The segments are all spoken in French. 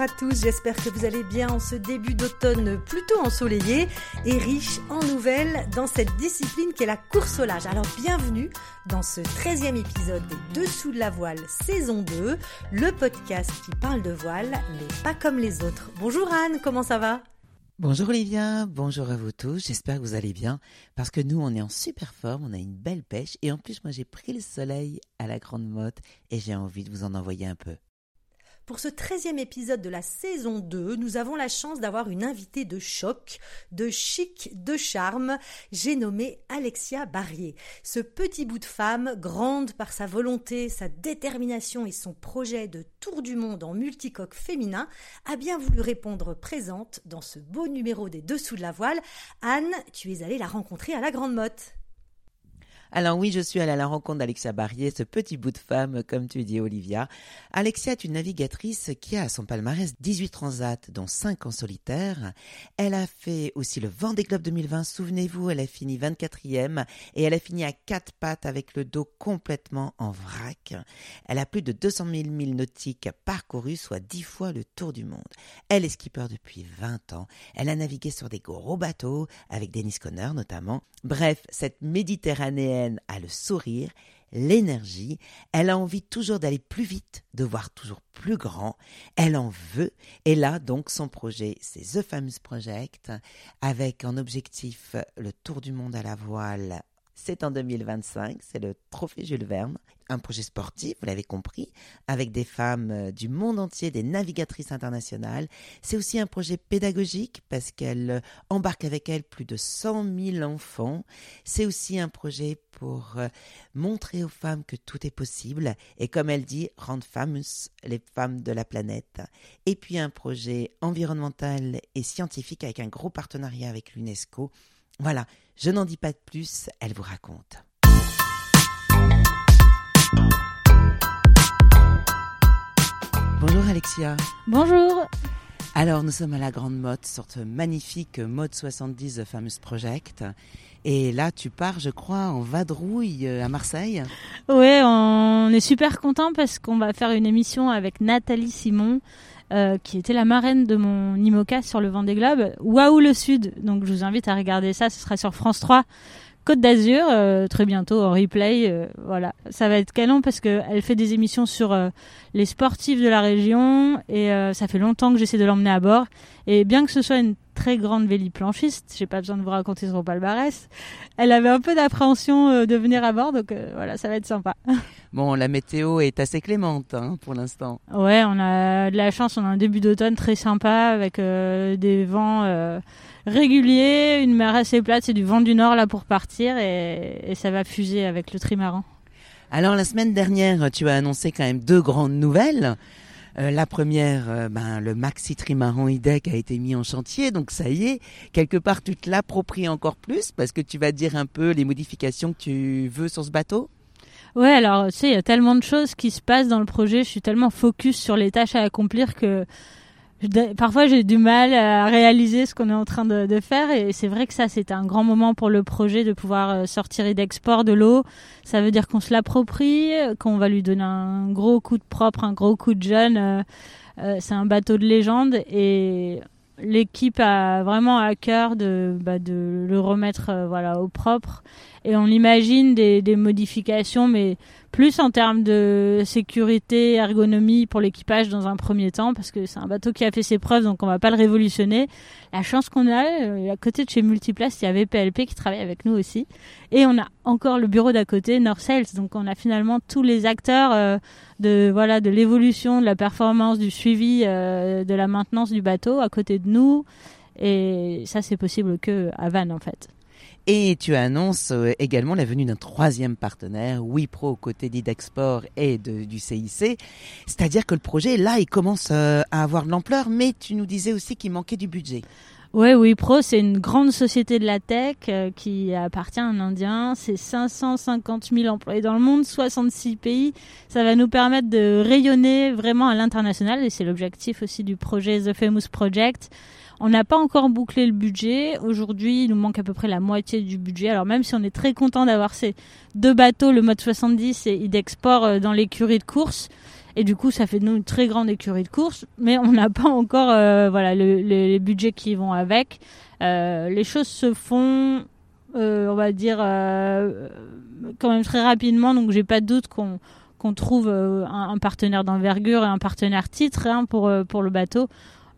à tous, j'espère que vous allez bien en ce début d'automne plutôt ensoleillé et riche en nouvelles dans cette discipline qui est la course au large. Alors bienvenue dans ce 13e épisode des Dessous de la voile saison 2, le podcast qui parle de voile mais pas comme les autres. Bonjour Anne, comment ça va? Bonjour Olivia, bonjour à vous tous, j'espère que vous allez bien parce que nous on est en super forme, on a une belle pêche et en plus moi j'ai pris le soleil à la grande motte et j'ai envie de vous en envoyer un peu. Pour ce 13e épisode de la saison 2, nous avons la chance d'avoir une invitée de choc, de chic, de charme. J'ai nommé Alexia Barrier. Ce petit bout de femme, grande par sa volonté, sa détermination et son projet de tour du monde en multicoque féminin, a bien voulu répondre présente dans ce beau numéro des Dessous de la voile. Anne, tu es allée la rencontrer à la Grande Motte. Alors oui, je suis allée à la rencontre d'Alexia Barrier, ce petit bout de femme, comme tu dis Olivia. Alexia est une navigatrice qui a à son palmarès 18 transats, dont 5 en solitaire. Elle a fait aussi le Vendée Globe 2020, souvenez-vous, elle a fini 24e et elle a fini à quatre pattes avec le dos complètement en vrac. Elle a plus de 200 000 milles nautiques parcourus, soit 10 fois le tour du monde. Elle est skipper depuis 20 ans. Elle a navigué sur des gros bateaux, avec Dennis Conner notamment. Bref, cette méditerranéenne a le sourire, l'énergie, elle a envie toujours d'aller plus vite, de voir toujours plus grand, elle en veut, et là donc son projet, c'est The Famous Project, avec en objectif le tour du monde à la voile c'est en 2025, c'est le Trophée Jules Verne, un projet sportif, vous l'avez compris, avec des femmes euh, du monde entier, des navigatrices internationales. C'est aussi un projet pédagogique parce qu'elle euh, embarque avec elle plus de 100 000 enfants. C'est aussi un projet pour euh, montrer aux femmes que tout est possible et comme elle dit, rendre famous les femmes de la planète. Et puis un projet environnemental et scientifique avec un gros partenariat avec l'UNESCO voilà, je n'en dis pas de plus, elle vous raconte. Bonjour Alexia. Bonjour. Alors nous sommes à la Grande Mode, sorte magnifique Mode 70 The Famous Project. Et là, tu pars, je crois, en vadrouille euh, à Marseille. Oui, on est super content parce qu'on va faire une émission avec Nathalie Simon euh, qui était la marraine de mon IMOCA sur le Vendée Globe. Waouh le Sud. Donc je vous invite à regarder ça. Ce sera sur France 3. Côte d'Azur, euh, très bientôt en replay. Euh, voilà, ça va être canon parce qu'elle fait des émissions sur les sportifs de la région et ça fait longtemps que j'essaie de l'emmener à bord. Et bien que ce soit une très grande véliplanchiste, j'ai pas besoin de vous raconter son palmarès, elle avait un peu d'appréhension de venir à bord, donc voilà, ça va être sympa. Bon, la météo est assez clémente hein, pour l'instant. Ouais, on a de la chance, on a un début d'automne très sympa avec euh, des vents euh, réguliers, une mer assez plate, c'est du vent du nord là pour partir et, ça va fuser avec le trimaran. Alors la semaine dernière, tu as annoncé quand même deux grandes nouvelles. Euh, la première, ben, le maxi trimaran IDEC a été mis en chantier, donc ça y est, quelque part tu te l'appropries encore plus parce que tu vas dire un peu les modifications que tu veux sur ce bateau? Ouais, alors tu sais, il y a tellement de choses qui se passent dans le projet. Je suis tellement focus sur les tâches à accomplir que parfois j'ai du mal à réaliser ce qu'on est en train de, faire. Et c'est vrai que ça, c'était un grand moment pour le projet de pouvoir euh, sortir d'export de l'eau. Ça veut dire qu'on se l'approprie, qu'on va lui donner un gros coup de propre, un gros coup de jeune. Euh, euh, c'est un bateau de légende et l'équipe a vraiment à cœur de, bah, de le remettre voilà au propre et on imagine des, des, modifications, mais plus en termes de sécurité, ergonomie pour l'équipage dans un premier temps, parce que c'est un bateau qui a fait ses preuves, donc on va pas le révolutionner. La chance qu'on a, euh, à côté de chez Multiplace, il y avait PLP qui travaille avec nous aussi, et on a encore le bureau d'à côté, North Sales, donc on a finalement tous les acteurs euh, de voilà de l'évolution, de la performance, du suivi, euh, de la maintenance du bateau à côté de nous, et ça c'est possible que à Vannes en fait. Et tu annonces euh, également la venue d'un troisième partenaire, WePro, aux côtés d'Idexport et du CIC. C'est-à-dire que le projet, là, il commence euh, à avoir de l'ampleur, mais tu nous disais aussi qu'il manquait du budget. Oui, WePro, c'est une grande société de la tech euh, qui appartient à un Indien. C'est 550 000 employés dans le monde, 66 pays. Ça va nous permettre de rayonner vraiment à l'international et c'est l'objectif aussi du projet The Famous Project. On n'a pas encore bouclé le budget. Aujourd'hui, il nous manque à peu près la moitié du budget. Alors même si on est très content d'avoir ces deux bateaux, le mode 70 et Idexport euh, dans l'écurie de course, Et du coup, ça fait de nous une très grande écurie de course, mais on n'a pas encore voilà les budgets qui vont avec. les choses se font, on va dire, quand même très rapidement, donc j'ai pas de doute qu'on qu'on trouve un, partenaire d'envergure et un partenaire titre hein, pour, pour le bateau.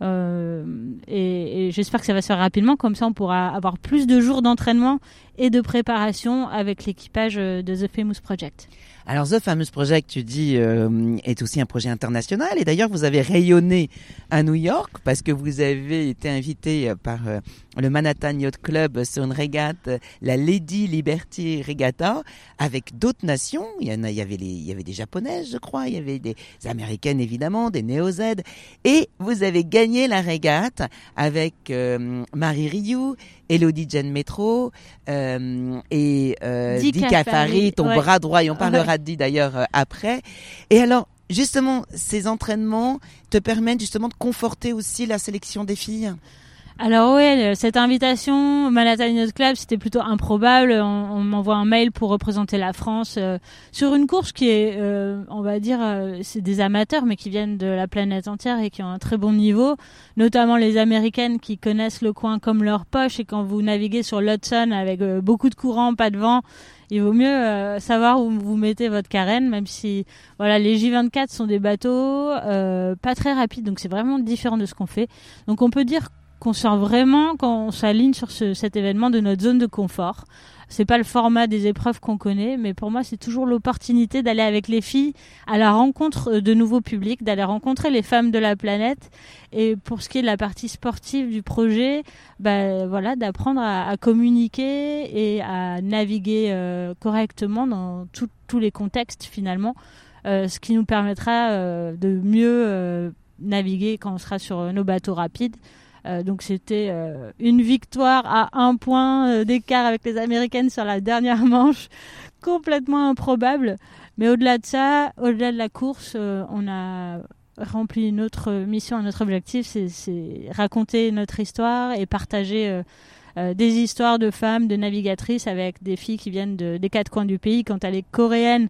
Euh, et, j'espère que ça va se faire rapidement, comme ça on pourra avoir plus de jours d'entraînement et de préparation avec l'équipage de The Famous Project. Alors The Famous Project, tu dis, euh, est aussi un projet international et d'ailleurs vous avez rayonné à New York parce que vous avez été invité par euh, le Manhattan Yacht Club sur une régate, la Lady Liberty Regatta, avec d'autres nations. Il y, en a, il, y avait les, il y avait des japonaises, je crois, il y avait des américaines évidemment, des néo-Z. Et vous avez gagné la régate avec euh, Marie Rioux, Elodie Jen Metro euh, et euh, Di ton bras droit, et on parlera de Di d'ailleurs euh, après. Et alors, justement, ces entraînements te permettent justement de conforter aussi la sélection des filles? Alors oui, cette invitation Manhattan Club, c'était plutôt improbable. On, m'envoie un mail pour représenter la France euh, sur une course qui est, euh, on va dire, euh, c'est des amateurs, mais qui viennent de la planète entière et qui ont un très bon niveau, notamment les Américaines qui connaissent le coin comme leur poche. Et quand vous naviguez sur l'Hudson avec beaucoup de courant, pas de vent, il vaut mieux savoir où vous mettez votre carène, même si voilà les J24 sont des bateaux pas très rapides, donc c'est vraiment différent de ce qu'on fait. Donc on peut dire qu'on sort vraiment quand on s'aligne sur cet événement de notre zone de confort. C'est pas le format des épreuves qu'on connaît, mais pour moi c'est toujours l'opportunité d'aller avec les filles à la rencontre de nouveaux publics, d'aller rencontrer les femmes de la planète. Et pour ce qui est de la partie sportive du projet, bah, voilà, d'apprendre à, communiquer et à naviguer euh, correctement dans tous les contextes finalement, euh, ce qui nous permettra euh, de mieux naviguer quand on sera sur nos bateaux rapides. Euh, donc c'était euh, une victoire à un point euh, d'écart avec les Américaines sur la dernière manche, complètement improbable. Mais au-delà de ça, au-delà de la course, on a rempli notre mission, notre objectif, c'est raconter notre histoire et partager des histoires de femmes, de navigatrices avec des filles qui viennent de, des quatre coins du pays. Quand elle est coréenne,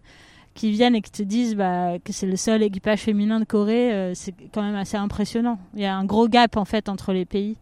qui viennent et qui te disent bah, que c'est le seul équipage féminin de Corée, euh, c'est quand même assez impressionnant. Il y a un gros gap en fait entre les pays.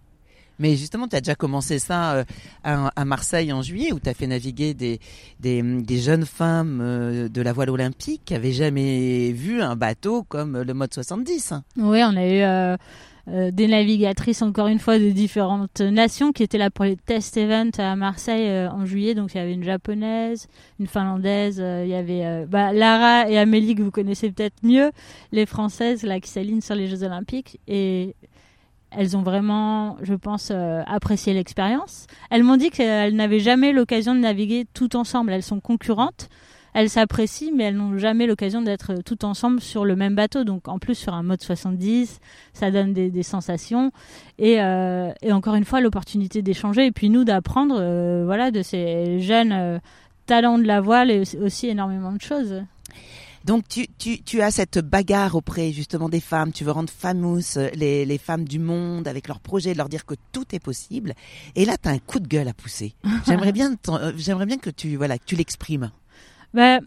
Mais justement, tu as déjà commencé ça euh, à, Marseille en juillet, où tu as fait naviguer des, des, des, jeunes femmes euh, de la voile olympique qui n'avaient jamais vu un bateau comme le mode 70. Oui, on a eu euh, des navigatrices encore une fois de différentes nations qui étaient là pour les test events à Marseille euh, en juillet. Donc il y avait une japonaise, une finlandaise, euh, il y avait bah, Lara et Amélie que vous connaissez peut-être mieux, les françaises là qui s'alignent sur les Jeux Olympiques et elles ont vraiment, je pense, apprécié l'expérience. Elles m'ont dit qu'elles n'avaient jamais l'occasion de naviguer tout ensemble. Elles sont concurrentes elles s'apprécient, mais elles n'ont jamais l'occasion d'être toutes ensemble sur le même bateau. Donc en plus sur un mode 70, ça donne des, sensations. Euh, et, encore une fois, l'opportunité d'échanger et puis nous d'apprendre euh, voilà, de ces jeunes euh, talents de la voile et aussi énormément de choses. Donc tu, tu, tu, as cette bagarre auprès justement des femmes, tu veux rendre famous les, les femmes du monde avec leurs projets, leur dire que tout est possible. Et là, tu as un coup de gueule à pousser. J'aimerais bien, j'aimerais bien que tu voilà, que tu l'exprimes. Bah,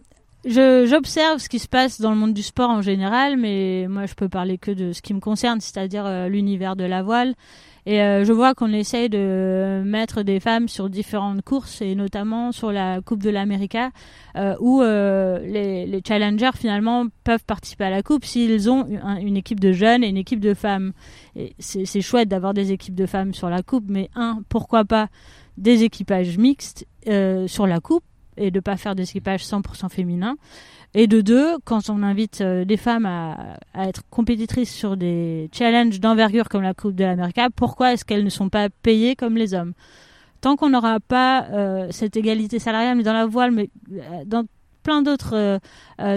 j'observe ce qui se passe dans le monde du sport en général, mais moi je peux parler que de ce qui me concerne, c'est-à-dire euh, l'univers de la voile. Et euh, je vois qu'on essaye de mettre des femmes sur différentes courses, et notamment sur la Coupe de l'América, euh, où les, les, challengers finalement peuvent participer à la Coupe s'ils ont une équipe de jeunes et une équipe de femmes. Et c'est chouette d'avoir des équipes de femmes sur la Coupe, mais un, pourquoi pas des équipages mixtes sur la Coupe et de pas faire des équipages 100% féminins. Et de deux, quand on invite euh, des femmes à, être compétitrices sur des challenges d'envergure comme la Coupe de l'Amérique, pourquoi est-ce qu'elles ne sont pas payées comme les hommes? Tant qu'on n'aura pas euh, cette égalité salariale, mais dans la voile, mais euh, dans plein d'autres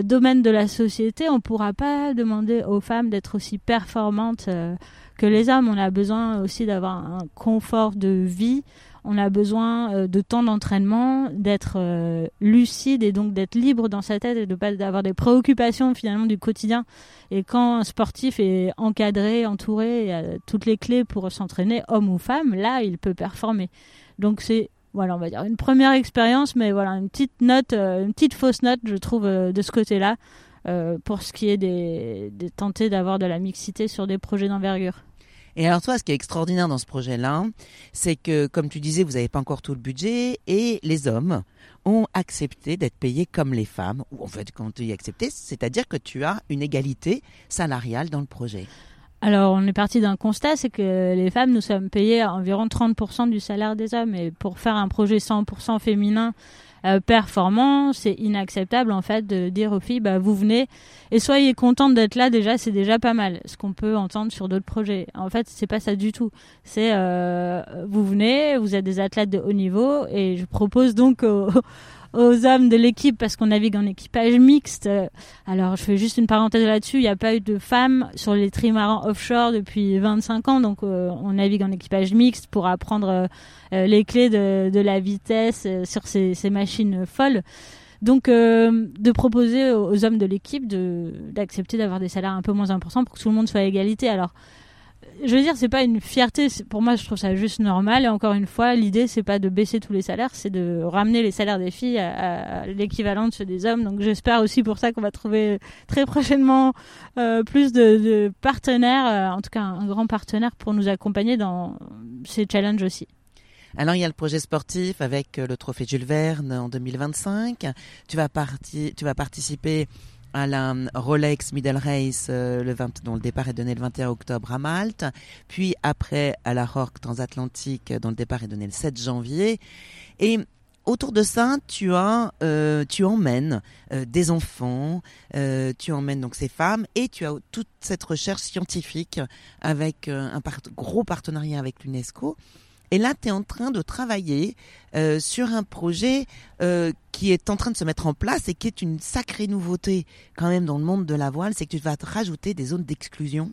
domaines de la société, on ne pourra pas demander aux femmes d'être aussi performantes que les hommes. On a besoin aussi d'avoir un confort de vie on a besoin euh, de temps d'entraînement, d'être euh, lucide et donc d'être libre dans sa tête et de pas d'avoir des préoccupations finalement du quotidien. Et quand un sportif est encadré, entouré, a toutes les clés pour s'entraîner, homme ou femme, là, il peut performer. Donc c'est voilà, on va dire une première expérience, mais voilà une petite note, euh, une petite fausse note, je trouve, de ce côté-là. pour ce qui est des, des tenter d'avoir de la mixité sur des projets d'envergure. Et alors toi, ce qui est extraordinaire dans ce projet-là, c'est que, comme tu disais, vous n'avez pas encore tout le budget et les hommes ont accepté d'être payés comme les femmes, ou en fait, quand tu dis accepté, c'est-à-dire que tu as une égalité salariale dans le projet. Alors, on est parti d'un constat, c'est que les femmes, nous sommes payées environ 30% du salaire des hommes. Et pour faire un projet 100% féminin, euh, performant, c'est inacceptable en fait de dire aux filles bah vous venez et soyez contentes d'être là déjà, c'est déjà pas mal. Ce qu'on peut entendre sur d'autres projets. En fait, c'est pas ça du tout. C'est euh, vous venez, vous êtes des athlètes de haut niveau et je propose donc aux, aux hommes de l'équipe parce qu'on navigue en équipage mixte. Alors, je fais juste une parenthèse là-dessus. Il n'y a pas eu de femmes sur les trimarans offshore depuis 25 ans. Donc, euh, on navigue en équipage mixte pour apprendre euh, euh, les clés de, la vitesse sur ces, ces, machines folles. Donc, de proposer aux hommes de l'équipe d'accepter d'avoir des salaires un peu moins importants pour que tout le monde soit à égalité. Alors, je veux dire, c'est pas une fierté. Pour moi, je trouve ça juste normal. Et encore une fois, l'idée, c'est pas de baisser tous les salaires, c'est de ramener les salaires des filles à, l'équivalent de ceux des hommes. Donc, j'espère aussi pour ça qu'on va trouver très prochainement euh, plus de, partenaires, euh, en tout cas un grand partenaire pour nous accompagner dans ces challenges aussi. Alors il y a le projet sportif avec euh, le trophée Jules Verne en 2025. Tu vas, parti, tu vas participer à la Rolex Middle Race euh, le 20, dont le départ est donné le 21 octobre à Malte, puis après à la Rock Transatlantique dont le départ est donné le 7 janvier. Et autour de ça, tu as, euh, tu emmènes euh, des enfants, tu emmènes donc ces femmes et tu as toute cette recherche scientifique avec un gros partenariat avec l'UNESCO. Et là, tu es en train de travailler euh, sur un projet euh, qui est en train de se mettre en place et qui est une sacrée nouveauté quand même dans le monde de la voile, c'est que tu vas te rajouter des zones d'exclusion.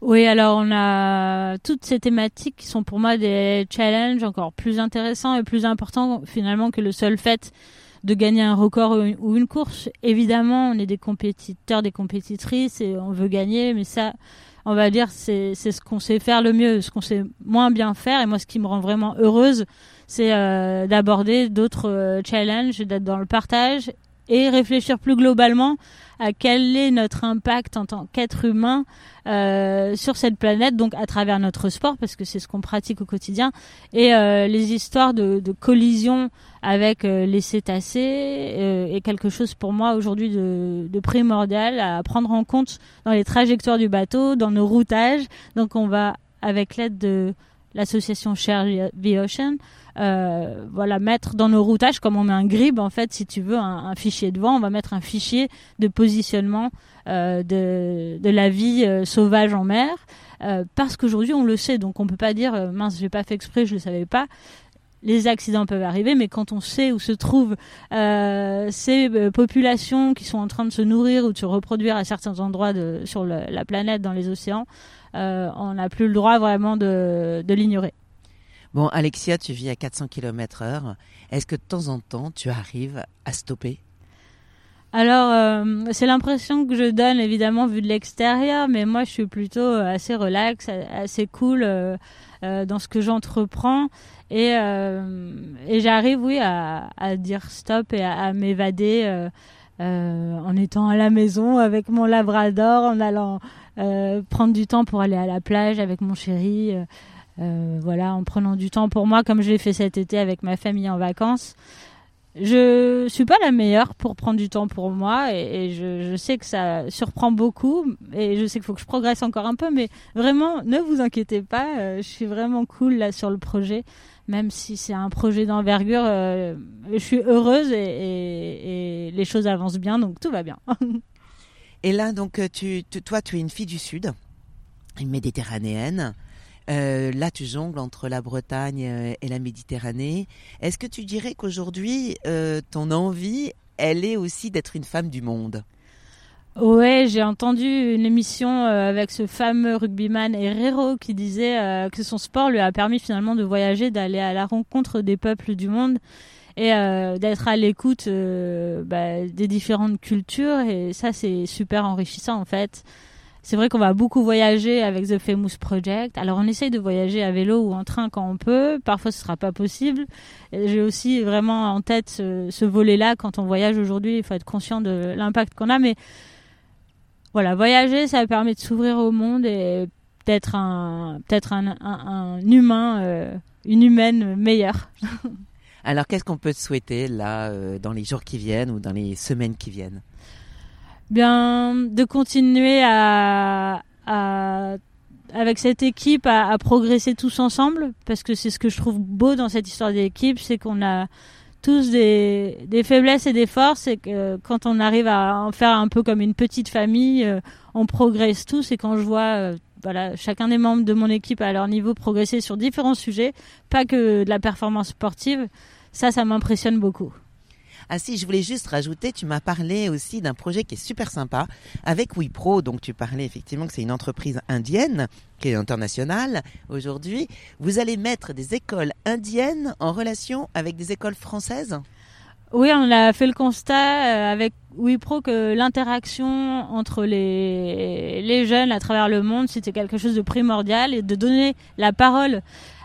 Oui, alors on a toutes ces thématiques qui sont pour moi des challenges encore plus intéressants et plus importants finalement que le seul fait de gagner un record ou une course. Évidemment, on est des compétiteurs, des compétitrices et on veut gagner, mais ça, on va dire, c'est ce qu'on sait faire le mieux, ce qu'on sait moins bien faire. Et moi, ce qui me rend vraiment heureuse, c'est euh, d'aborder d'autres euh, challenges, d'être dans le partage et réfléchir plus globalement à quel est notre impact en tant qu'être humain euh, sur cette planète, donc à travers notre sport, parce que c'est ce qu'on pratique au quotidien, et les histoires de, de collision avec euh, les cétacés euh, est quelque chose pour moi aujourd'hui de, primordial à prendre en compte dans les trajectoires du bateau, dans nos routages. Donc on va, avec l'aide de l'association Share the Ocean, euh, voilà, mettre dans nos routages, comme on met un grib, en fait, si tu veux, un, fichier de vent, on va mettre un fichier de positionnement de, la vie sauvage en mer. Parce qu'aujourd'hui, on le sait, donc on peut pas dire, mince, j'ai pas fait exprès, je le savais pas les accidents peuvent arriver, mais quand on sait où se trouvent euh, ces populations qui sont en train de se nourrir ou de se reproduire à certains endroits sur la planète, dans les océans, euh, on n'a plus le droit vraiment de, de l'ignorer. Bon, Alexia, tu vis à 400 km heure. Est-ce que de temps en temps, tu arrives à stopper alors, euh, c'est l'impression que je donne, évidemment, vu de l'extérieur, mais moi, je suis plutôt euh, assez relax, assez cool euh, euh, dans ce que j'entreprends. Et, et j'arrive, oui, à, dire stop et à, m'évader en étant à la maison avec mon labrador, en allant prendre du temps pour aller à la plage avec mon chéri. Voilà, en prenant du temps pour moi, comme je l'ai fait cet été avec ma famille en vacances. Je suis pas la meilleure pour prendre du temps pour moi et, je, sais que ça surprend beaucoup et je sais qu'il faut que je progresse encore un peu, mais vraiment, ne vous inquiétez pas, euh, je suis vraiment cool là sur le projet, même si c'est un projet d'envergure, euh, je suis heureuse et, les choses avancent bien, donc tout va bien. et là, donc, tu, toi, tu es une fille du Sud, une méditerranéenne. Euh, là, tu jongles entre la Bretagne euh, et la Méditerranée. Est-ce que tu dirais qu'aujourd'hui, euh, ton envie, elle est aussi d'être une femme du monde? Ouais, j'ai entendu une émission avec ce fameux rugbyman Herrero qui disait que son sport lui a permis finalement de voyager, d'aller à la rencontre des peuples du monde et d'être à l'écoute bah, des différentes cultures. Et ça, c'est super enrichissant en fait. C'est vrai qu'on va beaucoup voyager avec The Famous Project. Alors on essaye de voyager à vélo ou en train quand on peut. Parfois ce sera pas possible. J'ai aussi vraiment en tête ce, volet-là quand on voyage aujourd'hui. Il faut être conscient de l'impact qu'on a. Mais voilà, voyager, ça permet de s'ouvrir au monde et peut-être un, un, humain, euh, une humaine meilleure. Alors qu'est-ce qu'on peut te souhaiter là euh, dans les jours qui viennent ou dans les semaines qui viennent? Bien de continuer à, avec cette équipe à, progresser tous ensemble parce que c'est ce que je trouve beau dans cette histoire d'équipe c'est qu'on a tous des, faiblesses et des forces et que quand on arrive à en faire un peu comme une petite famille euh, on progresse tous et quand je vois euh, voilà, chacun des membres de mon équipe à leur niveau progresser sur différents sujets, pas que de la performance sportive, ça, ça m'impressionne beaucoup. Ah si, je voulais juste rajouter, tu m'as parlé aussi d'un projet qui est super sympa avec WePro. Donc tu parlais effectivement que c'est une entreprise indienne qui est internationale aujourd'hui. Vous allez mettre des écoles indiennes en relation avec des écoles françaises? Oui, on a fait le constat euh, avec WePro que l'interaction entre les, les jeunes à travers le monde, c'était quelque chose de primordial et de donner la parole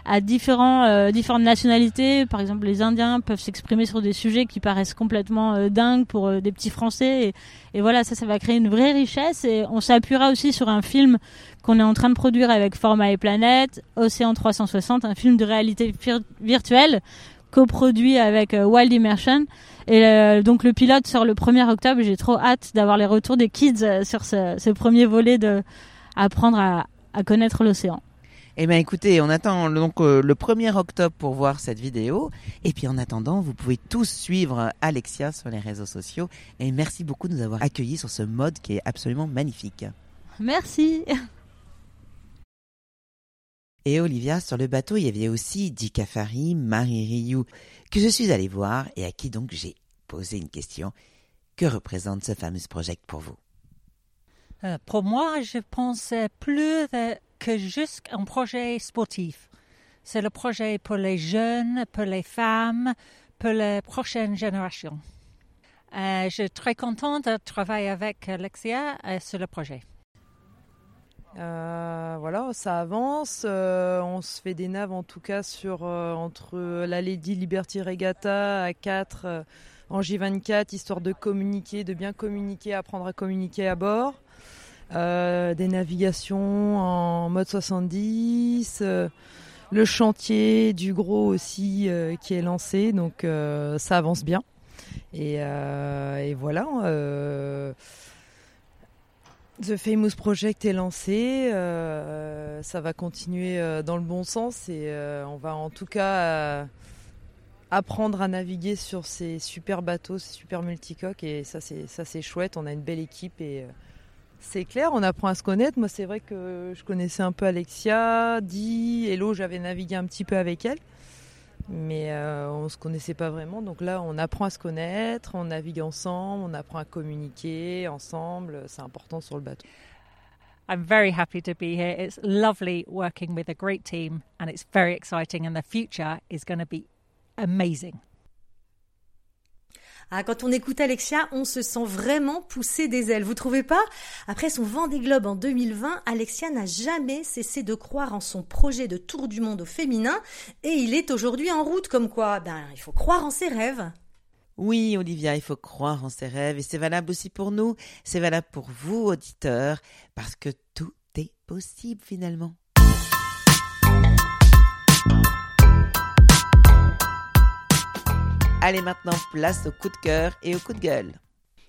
à différents, euh, différentes nationalités. Par exemple, les Indiens peuvent s'exprimer sur des sujets qui paraissent complètement euh, dingues pour euh, des petits Français. Et, voilà, ça, ça va créer une vraie richesse. Et on s'appuiera aussi sur un film qu'on est en train de produire avec Format et Planète, Océan 360, un film de réalité virtuelle coproduit avec Wild Immersion. Et donc le pilote sort le 1er octobre. J'ai trop hâte d'avoir les retours des kids sur ce, premier volet de apprendre à connaître l'océan. Eh bien écoutez, on attend donc euh, le 1er octobre pour voir cette vidéo. Et puis en attendant, vous pouvez tous suivre Alexia sur les réseaux sociaux. Et merci beaucoup de nous avoir accueillis sur ce mode qui est absolument magnifique. Merci. Et Olivia, sur le bateau, il y avait aussi Dika Fari, Marie Rioux, que je suis allée voir et à qui donc j'ai posé une question. Que représente ce fameux projet pour vous? Euh, Pour moi, je pensais plus que juste un projet sportif. C'est le projet pour les jeunes, pour les femmes, pour les prochaines générations. Euh, je suis très contente de travailler avec Alexia euh, sur le projet. Euh, voilà, ça avance. on se fait des naves en tout cas sur entre la Lady Liberty Regatta à 4 en J24, histoire de communiquer, de bien communiquer, apprendre à communiquer à bord. Euh, des navigations en mode 70, euh, le chantier du gros aussi euh, qui est lancé, donc ça avance bien. Et, et voilà. The Famous Project est lancé, ça va continuer dans le bon sens et on va en tout cas apprendre à naviguer sur ces super bateaux, ces super multicoques et ça c'est ça c'est chouette. On a une belle équipe et c'est clair, on apprend à se connaître. Moi, c'est vrai que je connaissais un peu Alexia, Di, Hello, j'avais navigué un petit peu avec elle. Mais euh, on ne se connaissait pas vraiment. Donc là, on apprend à se connaître, on navigue ensemble, on apprend à communiquer ensemble. C'est important sur le bateau. I'm very happy to be here. It's lovely working with a great team and it's very exciting and the future is going to be amazing. Ah, quand on écoute Alexia, on se sent vraiment pousser des ailes. Vous trouvez pas? Après son vent des globes en 2020, Alexia n'a jamais cessé de croire en son projet de tour du monde au féminin et il est aujourd'hui en route comme quoi ben il faut croire en ses rêves. Oui, Olivia, il faut croire en ses rêves et c'est valable aussi pour nous, c'est valable pour vous auditeurs parce que tout est possible finalement. Allez maintenant, place au coup de cœur et au coup de gueule.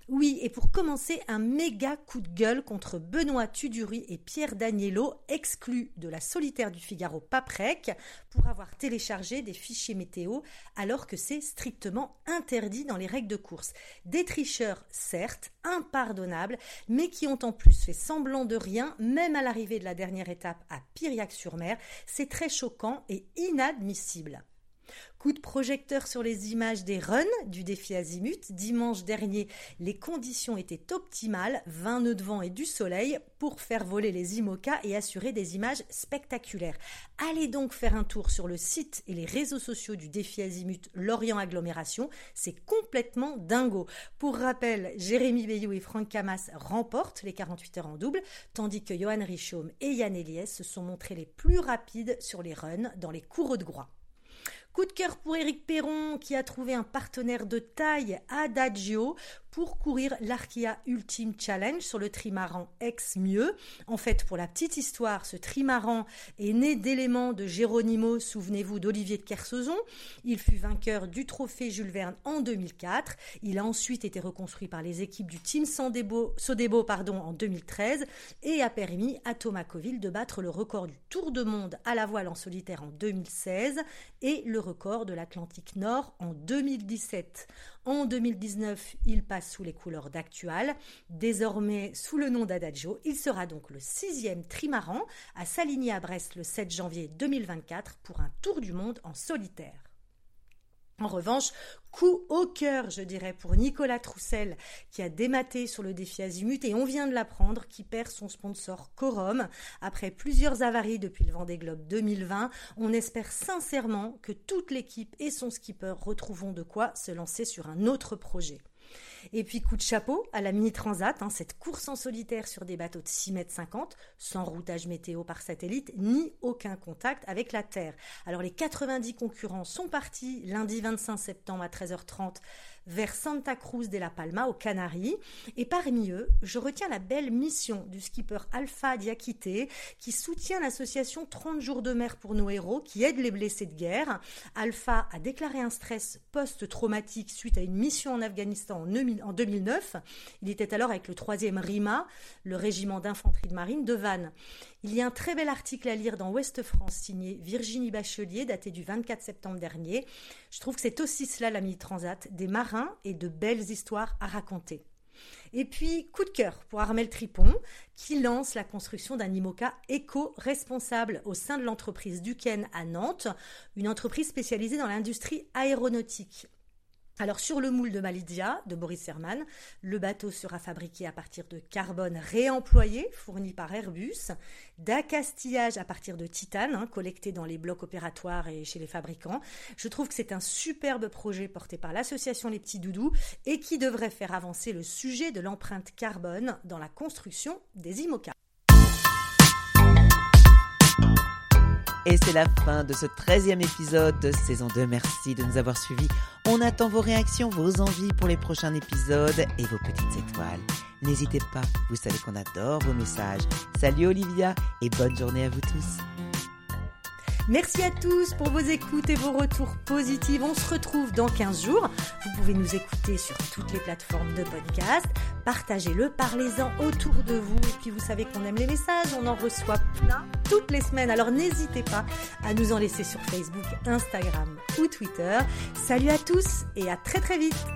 Oui, et pour commencer, un méga coup de gueule contre Benoît Tudury et Pierre Daniello, exclus de la solitaire du Figaro Paprec, pour avoir téléchargé des fichiers météo alors que c'est strictement interdit dans les règles de course. Des tricheurs, certes, impardonnables, mais qui ont en plus fait semblant de rien, même à l'arrivée de la dernière étape à Piriac-sur-Mer. C'est très choquant et inadmissible. Coup de projecteur sur les images des runs du défi Azimut. Dimanche dernier, les conditions étaient optimales, 20 nœuds de vent et du soleil pour faire voler les IMOCA et assurer des images spectaculaires. Allez donc faire un tour sur le site et les réseaux sociaux du défi Azimut Lorient Agglomération. C'est complètement dingo. Pour rappel, Jérémy Bayou et Franck Camas remportent les 48 heures en double, tandis que Johan Richaume et Yann Eliès se sont montrés les plus rapides sur les runs dans les cours de Groix. Coup de cœur pour Éric Perron qui a trouvé un partenaire de taille, Adagio, pour courir l'Arkia Ultime Challenge sur le trimaran ex-mieux. En fait, pour la petite histoire, ce trimaran est né d'éléments de Géronimo, souvenez-vous d'Olivier de Kersauzon. Il fut vainqueur du trophée Jules Verne en 2004. Il a ensuite été reconstruit par les équipes du Team Sodebo pardon, en 2013 et a permis à Thomas Coville de battre le record du Tour de Monde à la voile en solitaire en 2016 et le record de l'Atlantique Nord en 2017. En 2019, il passe sous les couleurs d'Actual. Désormais sous le nom d'Adagio, il sera donc le sixième trimaran à s'aligner à Brest le 7 janvier 2024 pour un tour du monde en solitaire. En revanche, coup au cœur, je dirais, pour Nicolas Troussel, qui a dématé sur le défi Azimut, et on vient de l'apprendre, qui perd son sponsor Corum. Après plusieurs avaries depuis le Vendée Globe 2020, on espère sincèrement que toute l'équipe et son skipper retrouveront de quoi se lancer sur un autre projet. Et puis coup de chapeau à la Mini Transat, hein, cette course en solitaire sur des bateaux de 6 mètres 50, sans routage météo par satellite, ni aucun contact avec la Terre. Alors les 90 concurrents sont partis lundi 25 septembre à 13h30 vers Santa Cruz de la Palma, aux Canaries. Et parmi eux, je retiens la belle mission du skipper Alpha Diakité, qui soutient l'association 30 jours de mer pour nos héros, qui aide les blessés de guerre. Alpha a déclaré un stress post-traumatique suite à une mission en Afghanistan en 2009. Il était alors avec le 3e RIMA, le régiment d'infanterie de marine de Vannes. Il y a un très bel article à lire dans Ouest France signé Virginie Bachelier, daté du 24 septembre dernier. Je trouve que c'est aussi cela la mini-transat, des marins et de belles histoires à raconter. Et puis, coup de cœur pour Armel Tripon, qui lance la construction d'un IMOCA éco-responsable au sein de l'entreprise Duquesne à Nantes, une entreprise spécialisée dans l'industrie aéronautique. Alors sur le moule de Malidia de Boris Herman, le bateau sera fabriqué à partir de carbone réemployé fourni par Airbus, d'accastillage à partir de titane hein, collecté dans les blocs opératoires et chez les fabricants. Je trouve que c'est un superbe projet porté par l'association Les Petits Doudous et qui devrait faire avancer le sujet de l'empreinte carbone dans la construction des IMOCA. Et c'est la fin de ce 13e épisode de saison 2. Merci de nous avoir suivis. On attend vos réactions, vos envies pour les prochains épisodes et vos petites étoiles. N'hésitez pas, vous savez qu'on adore vos messages. Salut Olivia et bonne journée à vous tous. Merci à tous pour vos écoutes et vos retours positifs. On se retrouve dans 15 jours. Vous pouvez nous écouter sur toutes les plateformes de podcast. Partagez-le, parlez-en autour de vous. Et puis vous savez qu'on aime les messages, on en reçoit plein toutes les semaines. Alors n'hésitez pas à nous en laisser sur Facebook, Instagram ou Twitter. Salut à tous et à très très vite.